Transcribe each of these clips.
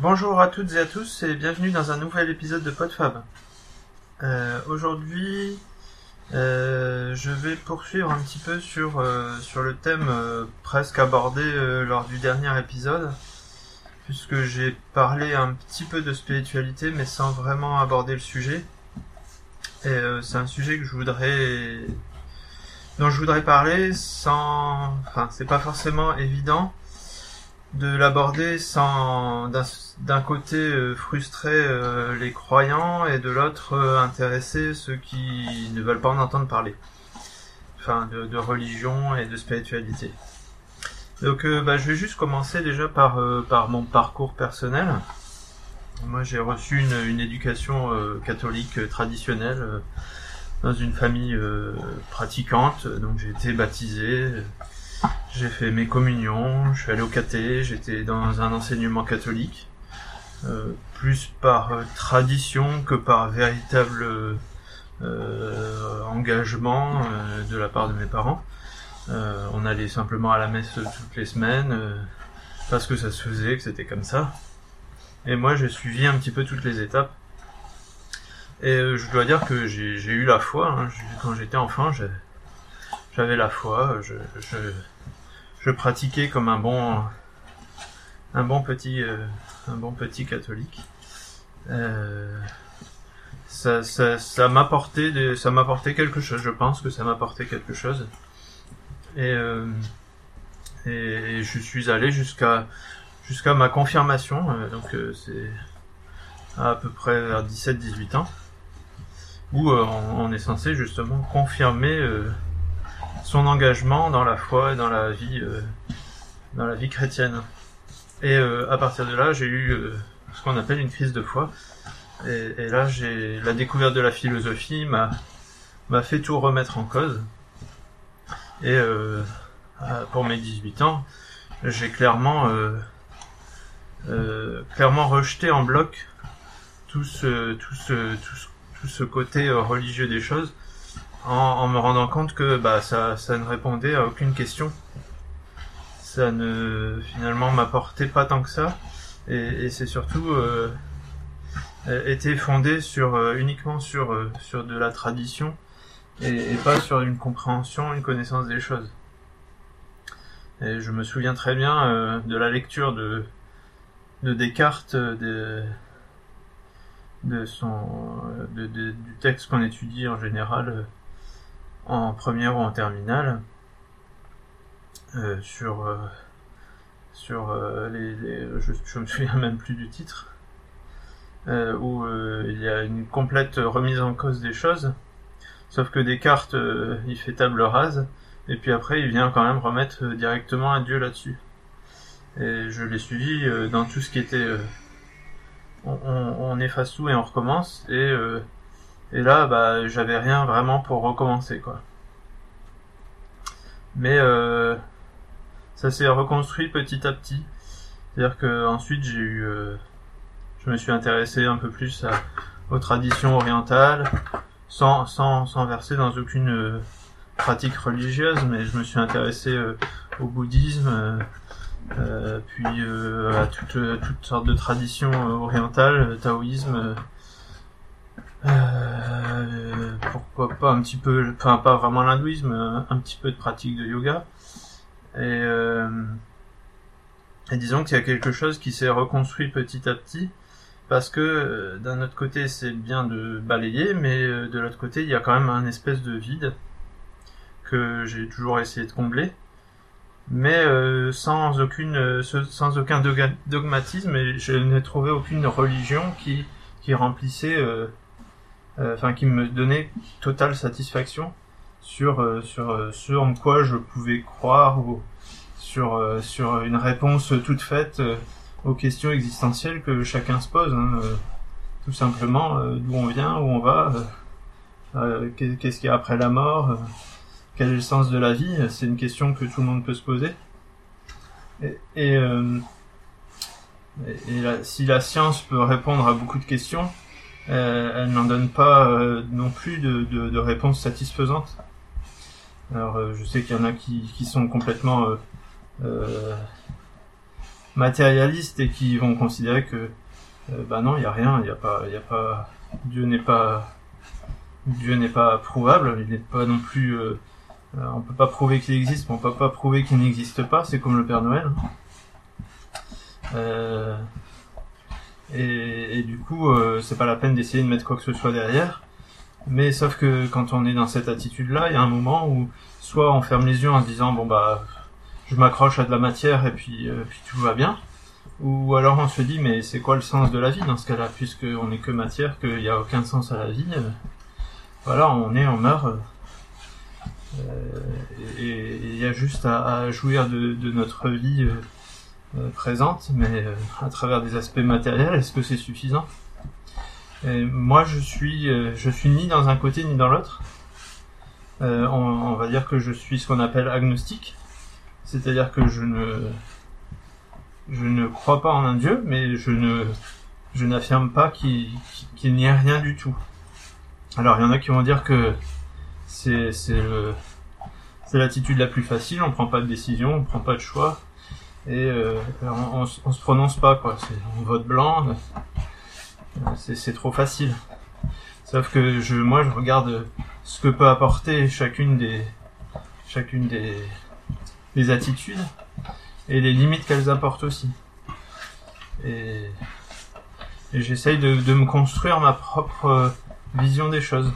Bonjour à toutes et à tous et bienvenue dans un nouvel épisode de PodFab. Euh, Aujourd'hui, euh, je vais poursuivre un petit peu sur, euh, sur le thème presque abordé lors du dernier épisode, puisque j'ai parlé un petit peu de spiritualité mais sans vraiment aborder le sujet. Et c'est un sujet que je voudrais dont je voudrais parler sans enfin c'est pas forcément évident de l'aborder sans d'un côté euh, frustrer euh, les croyants et de l'autre euh, intéresser ceux qui ne veulent pas en entendre parler. Enfin, de, de religion et de spiritualité. Donc, bah, je vais juste commencer déjà par par mon parcours personnel. Moi, j'ai reçu une, une éducation catholique traditionnelle dans une famille pratiquante. Donc, j'ai été baptisé. J'ai fait mes communions, je suis allé au caté, j'étais dans un enseignement catholique, euh, plus par euh, tradition que par véritable euh, engagement de la part de mes parents. On allait simplement à la messe toutes les semaines, parce que ça se faisait, que c'était comme ça. Et moi, j'ai suivi un petit peu toutes les étapes. Et je dois dire que j'ai eu la foi. hein. Quand j'étais enfant, j'avais la foi. Je, je, pratiquais comme un bon, un bon petit, euh, un bon petit catholique. Euh, ça, ça, ça m'apportait, ça m'apportait quelque chose. Je pense que ça m'apportait quelque chose. Et, euh, et je suis allé jusqu'à, jusqu'à ma confirmation. donc c'est à peu près vers 17-18 ans, où on, est censé justement confirmer. Son engagement dans la foi et dans la vie euh, dans la vie chrétienne. Et euh, à partir de là, j'ai eu euh, ce qu'on appelle une crise de foi. Et, là, j'ai la découverte de la philosophie m'a fait tout remettre en cause. Et pour mes 18 ans, j'ai clairement clairement rejeté en bloc tout ce tout ce tout ce, côté religieux des choses en, me rendant compte que bah ça, ça ne répondait à aucune question. Ça ne finalement m'apportait pas tant que ça, et, et c'est surtout euh, était fondé sur euh, uniquement sur euh, sur de la tradition et, pas sur une compréhension, une connaissance des choses. Et je me souviens très bien euh, de la lecture de de Descartes, euh, de de son de- du texte qu'on étudie en général. En première ou en terminale euh, sur euh, sur euh, les, je, je me souviens même plus du titre euh, où euh, il y a une complète remise en cause des choses sauf que Descartes il fait table rase et puis après il vient quand même remettre directement un dieu là-dessus. Et je l'ai suivi dans tout ce qui était on, on, on efface tout et on recommence et et là, bah, j'avais rien vraiment pour recommencer, quoi. Mais euh, ça s'est reconstruit petit à petit. C'est-à-dire que ensuite j'ai eu, euh, je me suis intéressé un peu plus aux traditions orientales, sans sans sans verser dans aucune euh, pratique religieuse, mais je me suis intéressé au bouddhisme, puis à toutes toutes sortes de traditions orientales, taoïsme. Euh, euh, pourquoi pas un petit peu, enfin pas vraiment l'hindouisme, un, un petit peu de pratique de yoga. Et, euh, et disons qu'il y a quelque chose qui s'est reconstruit petit à petit, parce que euh, d'un autre côté c'est bien de balayer, mais euh, de l'autre côté il y a quand même un espèce de vide que j'ai toujours essayé de combler, mais euh, sans aucune, euh, sans aucun dogmatisme, et je n'ai trouvé aucune religion qui qui remplissait euh, euh, enfin qui me donnait totale satisfaction sur euh, sur euh, ce en quoi je pouvais croire ou sur euh, sur une réponse toute faite euh, aux questions existentielles que chacun se pose hein, euh, tout simplement euh, d'où on vient où on va euh, euh, qu'est- qu'est-ce qu'il y a après la mort euh, quel est le sens de la vie c'est une question que tout le monde peut se poser. Et, euh, si la science peut répondre à beaucoup de questions euh, elle n'en donne pas euh, non plus de, de, de réponse satisfaisante. Alors euh, je sais qu'il y en a qui, sont complètement euh, euh, matérialistes et qui vont considérer que bah non, il y a rien, il y a pas, il a pas, Dieu n'est pas, Dieu n'est pas prouvable, il n'est pas non plus, on peut pas prouver qu'il existe, mais on peut pas prouver qu'il n'existe pas. C'est comme le Père Noël. Euh, et, du coup, euh, c'est pas la peine d'essayer de mettre quoi que ce soit derrière. Mais sauf que quand on est dans cette attitude-là, il y a un moment où soit on ferme les yeux en se disant bon bah je m'accroche à de la matière et puis euh, tout va bien, ou alors on se dit mais c'est quoi le sens de la vie dans ce cas-là puisque on n'est que matière, qu'il n'y a aucun sens à la vie. Euh, voilà, on est, on meurt. et il y a juste à, jouir de, notre vie présente, mais euh, à travers des aspects matériels, est-ce que c'est suffisant? Et Moi, je suis, euh, je suis ni dans un côté ni dans l'autre. On, va dire que je suis ce qu'on appelle agnostique, c'est-à-dire que je ne, je ne crois pas en un Dieu, mais je ne, je n'affirme pas qu'il n'y ait rien du tout. Alors, il y en a qui vont dire que c'est l'attitude la plus facile, on prend pas de décision, on prend pas de choix, et euh, on, on, se prononce pas quoi. On vote blanc, c'est trop facile. Sauf que je, moi, je regarde ce que peut apporter chacune des, chacune des, des attitudes et les limites qu'elles apportent aussi. Et, et j'essaye de, de, me construire ma propre vision des choses.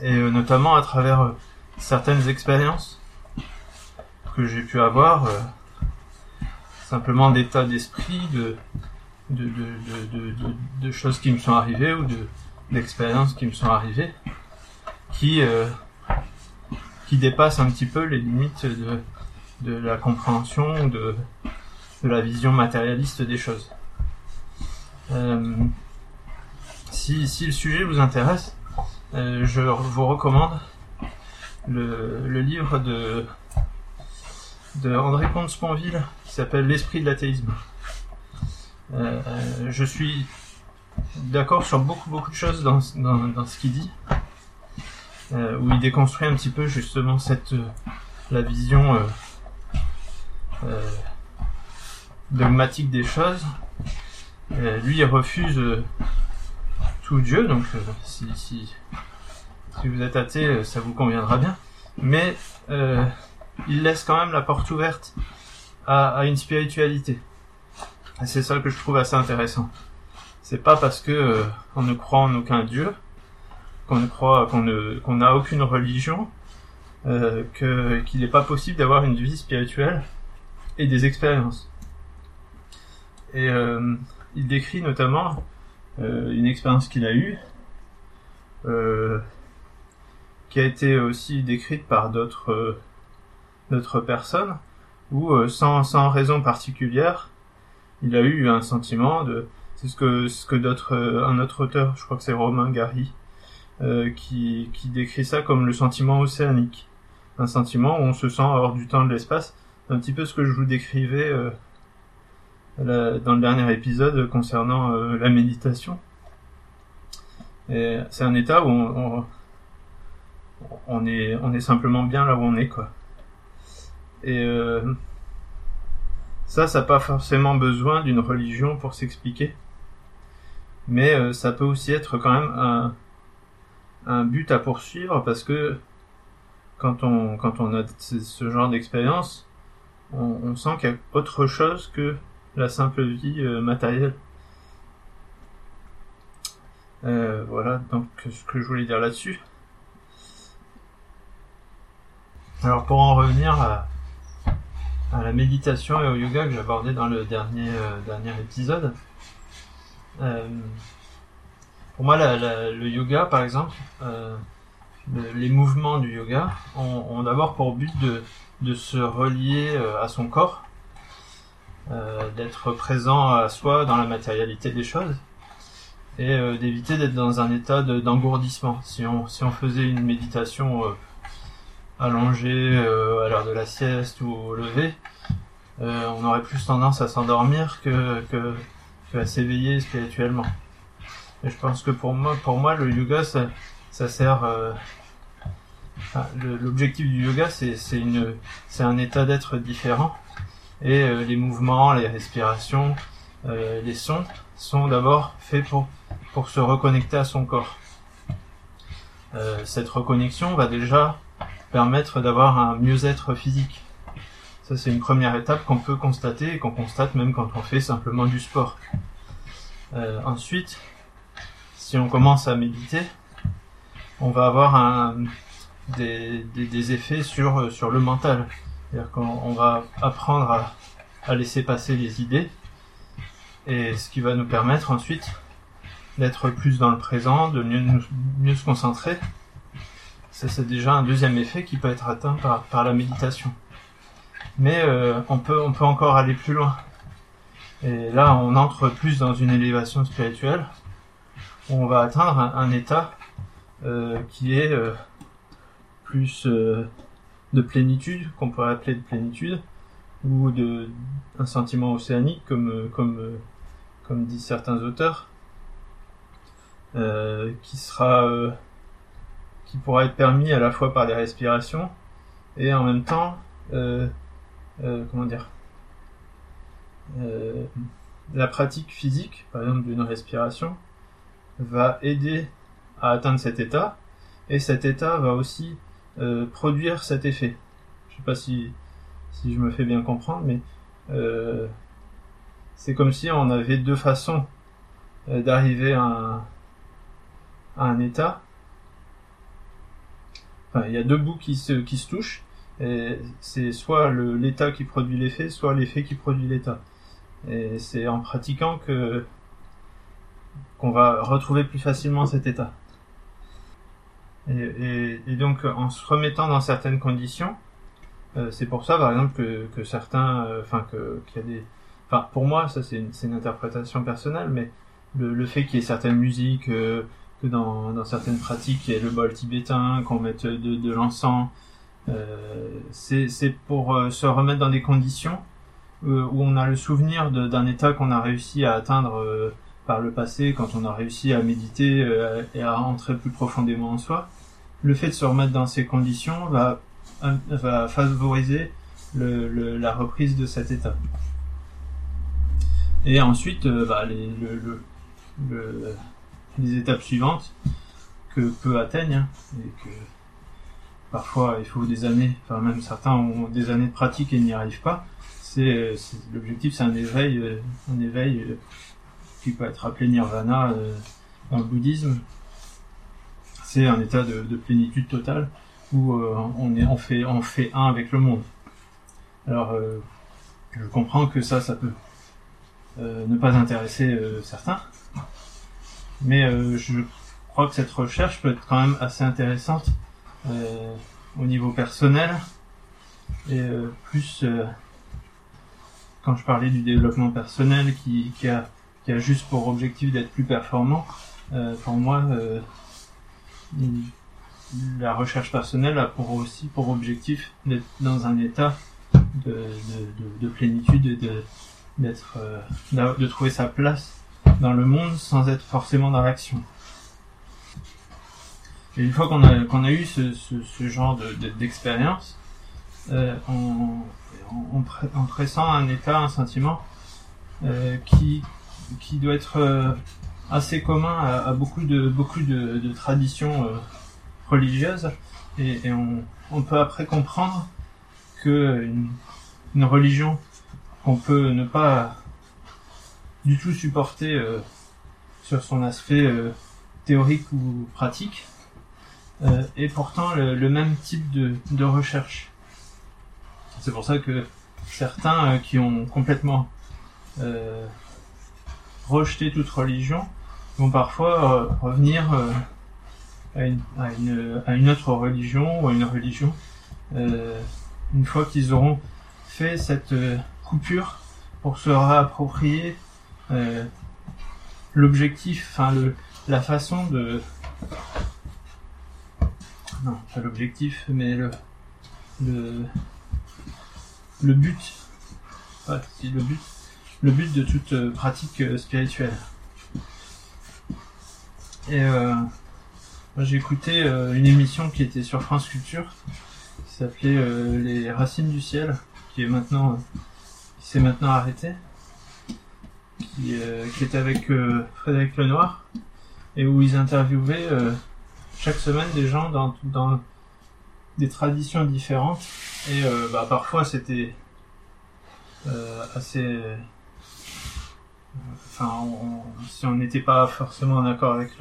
Et euh, notamment à travers euh, certaines expériences que j'ai pu avoir. Euh, simplement d'état d'esprit, de de, de, de, choses qui me sont arrivées ou de d'expériences qui me sont arrivées, qui euh, qui dépassent un petit peu les limites de de la compréhension ou de de la vision matérialiste des choses. Euh, si, si le sujet vous intéresse, euh, je vous recommande le, le livre de de André Comte-Sponville qui s'appelle L'esprit de l'athéisme. Euh, je suis d'accord sur beaucoup de choses dans, ce qu'il dit, euh, où il déconstruit un petit peu justement euh, la vision dogmatique des choses. lui, il refuse tout Dieu, donc si, si, si vous êtes athée, ça vous conviendra bien. Mais il laisse quand même la porte ouverte à, une spiritualité. C'est ça que je trouve assez intéressant. C'est pas parce que euh, on ne croit en aucun dieu, qu'on ne croit, qu'on ne, qu'on n'a aucune religion, euh, que qu'il n'est pas possible d'avoir une vie spirituelle et des expériences. Et euh, il décrit notamment une expérience qu'il a eue, qui a été aussi décrite par d'autres d'autres personnes, où euh, sans, sans raison particulière, il a eu un sentiment de c'est ce que ce que d'autres euh, un autre auteur, je crois que c'est Romain Gary, euh, qui, qui décrit ça comme le sentiment océanique, un sentiment où on se sent hors du temps de l'espace, un petit peu ce que je vous décrivais euh, dans le dernier épisode concernant euh, la méditation. C'est un état où on, on, on, est on est simplement bien là où on est quoi. Et euh, ça, ça n'a pas forcément besoin d'une religion pour s'expliquer. Mais euh, ça peut aussi être quand même un, un but à poursuivre parce que quand on, quand on a ce genre d'expérience, on, sent qu'il y a autre chose que la simple vie euh, matérielle. Voilà donc ce que je voulais dire là-dessus. Alors pour en revenir à, à la méditation et au yoga que j'abordais dans le dernier, euh, dernier épisode. Euh, pour moi, le yoga, par exemple, euh, le, les mouvements du yoga ont, d'abord pour but de, se relier à son corps, d'être présent à soi dans la matérialité des choses et d'éviter d'être dans un état d'engourdissement. si, on, si on faisait une méditation allongé euh, à l'heure de la sieste ou au lever, euh, on aurait plus tendance à s'endormir que, que, que, à s'éveiller spirituellement. Et je pense que pour moi, pour moi, le yoga, ça, ça sert. Euh, enfin, L'objectif du yoga, c'est un état d'être différent Et euh, les mouvements, les respirations, euh, les sons sont d'abord faits pour, pour se reconnecter à son corps. Euh, cette reconnexion va déjà permettre d'avoir un mieux-être physique. Ça, c'est une première étape qu'on peut constater et qu'on constate même quand on fait simplement du sport. Euh, ensuite, si on commence à méditer, on va avoir des, effets sur, sur le mental. C'est-à-dire qu'on va apprendre à, laisser passer les idées et ce qui va nous permettre ensuite d'être plus dans le présent, de mieux se concentrer. Ça, c'est déjà un deuxième effet qui peut être atteint par, par la méditation. Mais euh, on, peut, on peut encore aller plus loin. Et là, on entre plus dans une élévation spirituelle où on va atteindre un, état euh, qui est euh, plus de plénitude, qu'on pourrait appeler de plénitude, ou de un sentiment océanique, comme, comme, comme disent certains auteurs, qui sera qui pourra être permis à la fois par les respirations et en même temps euh, euh comment dire euh, la pratique physique par exemple d'une respiration va aider à atteindre cet état et cet état va aussi euh, produire cet effet je sais pas si si je me fais bien comprendre mais c'est comme si on avait deux façons d'arriver à à un état. Il y a deux bouts qui se, qui se touchent. C'est soit l'état qui produit l'effet, soit l'effet qui produit l'état. Et c'est en pratiquant que qu'on va retrouver plus facilement cet état. Et, donc en se remettant dans certaines conditions, euh, c'est pour ça par exemple que, que certains, euh, enfin que qu'il y a des, enfin pour moi ça c'est une, une, interprétation personnelle, mais le, le fait qu'il y ait certaines musiques euh, que dans, dans certaines pratiques, il y a le bol tibétain, qu'on mette de, de l'encens. Euh, c'est pour euh, se remettre dans des conditions euh, où on a le souvenir d'un état qu'on a réussi à atteindre euh, par le passé, quand on a réussi à méditer et à entrer plus profondément en soi. Le fait de se remettre dans ces conditions va, va favoriser le, le, la reprise de cet état. Et ensuite, bah, les, le, le les étapes suivantes que peu atteignent hein, et que parfois il faut des années, enfin même certains ont des années de pratique et n'y arrivent pas. C'est l'objectif, c'est un éveil, euh, un éveil euh, qui peut être appelé nirvana euh, dans le bouddhisme. C'est un état de, de, plénitude totale où on est, fait, on fait un avec le monde. Alors, je comprends que ça, ça peut ne pas intéresser certains, mais euh, je crois que cette recherche peut être quand même assez intéressante euh, au niveau personnel et euh, plus quand je parlais du développement personnel qui, a, qui a juste pour objectif d'être plus performant, pour moi, la recherche personnelle a pour aussi pour objectif d'être dans un état de, de, de, de plénitude et de d'être de trouver sa place dans le monde sans être forcément dans l'action. Et une fois qu'on a, qu'on a eu ce, ce, genre d'expérience, de, euh, on, on, pressent un état, un sentiment euh, qui, qui doit être euh, assez commun à, beaucoup de, beaucoup de, traditions religieuses. Et, on, on, peut après comprendre que une religion qu'on peut ne pas du tout supporté euh, sur son aspect euh, théorique ou pratique, euh, et pourtant le, même type de, recherche. C'est pour ça que certains qui ont complètement rejeté toute religion vont parfois revenir à une, à, une, à, une, autre religion ou à une religion une fois qu'ils auront fait cette coupure pour se réapproprier euh, l'objectif, enfin la façon de, non, pas l'objectif, mais le, le, but, c'est le but, le but de toute euh, pratique euh, spirituelle. Et euh, j'ai écouté une émission qui était sur France Culture, qui s'appelait Les Racines du ciel, qui est maintenant qui s'est maintenant arrêté, qui, euh, qui était avec euh, Frédéric Lenoir, et où ils interviewaient euh, chaque semaine des gens dans, des traditions différentes, et bah, parfois c'était assez... Enfin, si on n'était pas forcément d'accord avec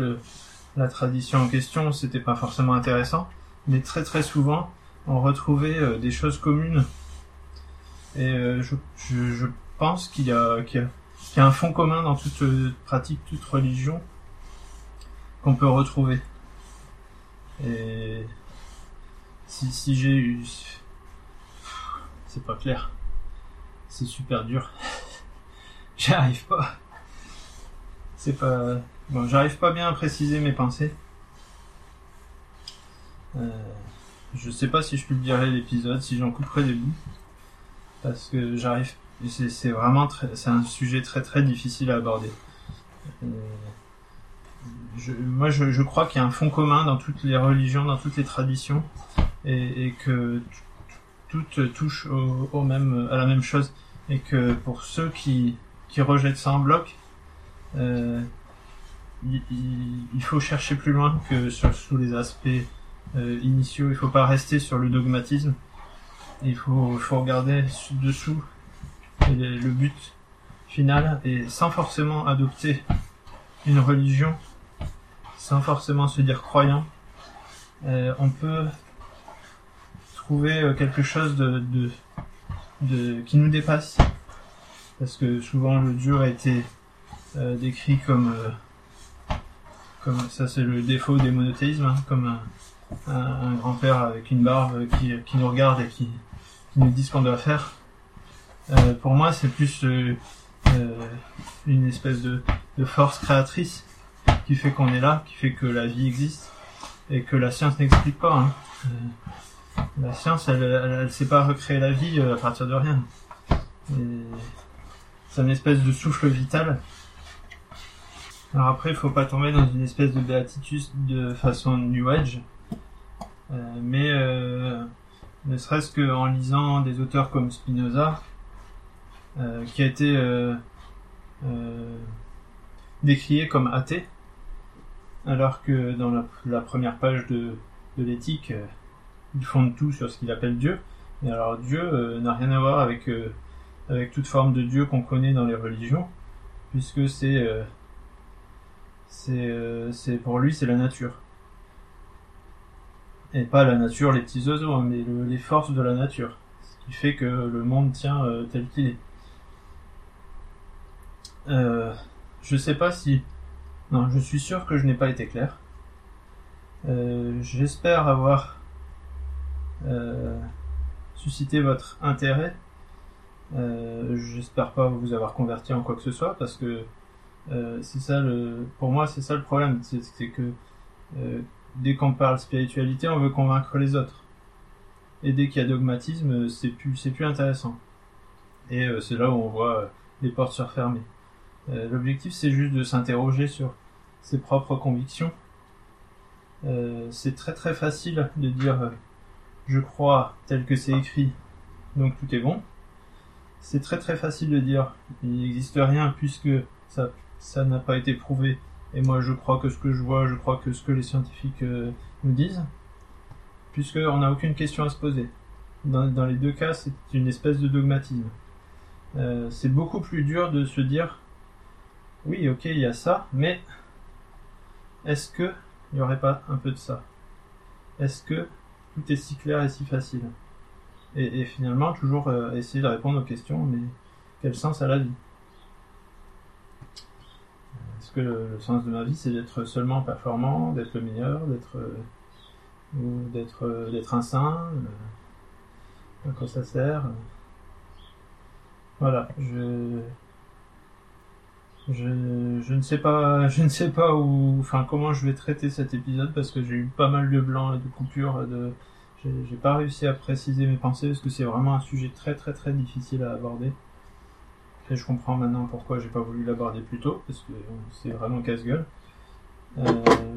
la tradition en question, c'était pas forcément intéressant, mais très très souvent, on retrouvait des choses communes. Et je, pense qu'il y, a, qu'il y a un fond commun dans toute euh, pratique, toute religion qu'on peut retrouver. Et si, si j'ai eu... C'est pas clair. C'est super dur. J'y arrive pas. C'est pas... Bon, j'arrive pas bien à préciser mes pensées. Euh, je sais pas si je publierai l'épisode, si j'en couperai des bouts. Parce que j'arrive... C'est vraiment. C'est un sujet très très difficile à aborder. Je, moi, je, je crois qu'il y a un fond commun dans toutes les religions, dans toutes les traditions, et, et que toutes touchent au, au même, à la même chose, et que pour ceux qui, qui rejettent ça en bloc, euh, il, il- faut chercher plus loin que sur, sous les aspects euh, initiaux. Il faut pas rester sur le dogmatisme. Il faut, faut regarder dessous le, but final, et sans forcément adopter une religion sans forcément se dire croyant, euh, on peut trouver euh, quelque chose de, qui nous dépasse. Parce que souvent le Dieu a été euh, décrit comme, comme ça c'est le défaut des monothéismes, hein, comme un, grand-père avec une barbe qui, qui nous regarde et qui nous dit ce qu'on doit faire. Euh, pour moi c'est plus euh, euh, une espèce de, de force créatrice qui fait qu'on est là, qui fait que la vie existe et que la science n'explique pas. hein. Euh, la science, elle, elle, elle sait pas recréer la vie à partir de rien. C'est une espèce de souffle vital. Alors après, il faut pas tomber dans une espèce de béatitude de façon New Age, mais ne serait-ce qu'en lisant des auteurs comme Spinoza, qui a été euh, euh, décrié comme athée, alors que dans la, première page de, de l'éthique, euh, il fonde tout sur ce qu'il appelle Dieu. Et alors Dieu euh, n'a rien à voir avec, euh, avec toute forme de Dieu qu'on connaît dans les religions, puisque c'est euh, euh, pour lui c'est la nature. Et pas la nature, les petits oiseaux, hein, mais le- les forces de la nature. Ce qui fait que le monde tient euh, tel qu'il est. Euh, je sais pas si non, je suis sûr que je n'ai pas été clair. Euh, J'espère avoir euh, suscité votre intérêt. Euh, J'espère pas vous avoir converti en quoi que ce soit parce que euh, c'est ça le, pour moi c'est ça le problème, c'est que euh, dès qu'on parle spiritualité, on veut convaincre les autres. Et dès qu'il y a dogmatisme, c'est plus c'est plus intéressant. Et c'est là où on voit les portes se refermer. Euh, L'objectif, c'est juste de s'interroger sur ses propres convictions. Euh, c'est très très facile de dire euh, je crois tel que c'est écrit, donc tout est bon. C'est très très facile de dire il n'existe rien puisque ça ça n'a pas été prouvé et moi je crois que ce que je vois, je crois que ce que les scientifiques euh, nous disent, puisque on n'a aucune question à se poser. Dans, dans les deux cas, c'est une espèce de dogmatisme. Euh, c'est beaucoup plus dur de se dire oui, ok, il y a ça, mais est-ce que il n'y aurait pas un peu de ça? Est-ce que tout est si clair et si facile? Et, finalement, toujours euh, essayer de répondre aux questions, mais quel sens a la vie? Est-ce que le, sens de ma vie, c'est d'être seulement performant, d'être le meilleur, d'être euh, d'être euh, d'être un saint À quoi ça sert? Voilà, je je, je ne sais pas, je ne sais pas où, enfin comment je vais traiter cet épisode parce que j'ai eu pas mal de blancs et de coupures. De, j'ai pas réussi à préciser mes pensées parce que c'est vraiment un sujet très très très difficile à aborder. Et je comprends maintenant pourquoi j'ai pas voulu l'aborder plus tôt parce que c'est vraiment casse-gueule. Euh,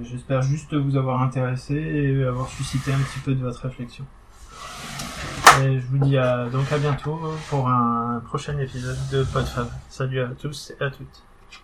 J'espère juste vous avoir intéressé et avoir suscité un petit peu de votre réflexion. Et je vous dis à, donc à bientôt pour un prochain épisode de PodFab. Salut à tous et à toutes.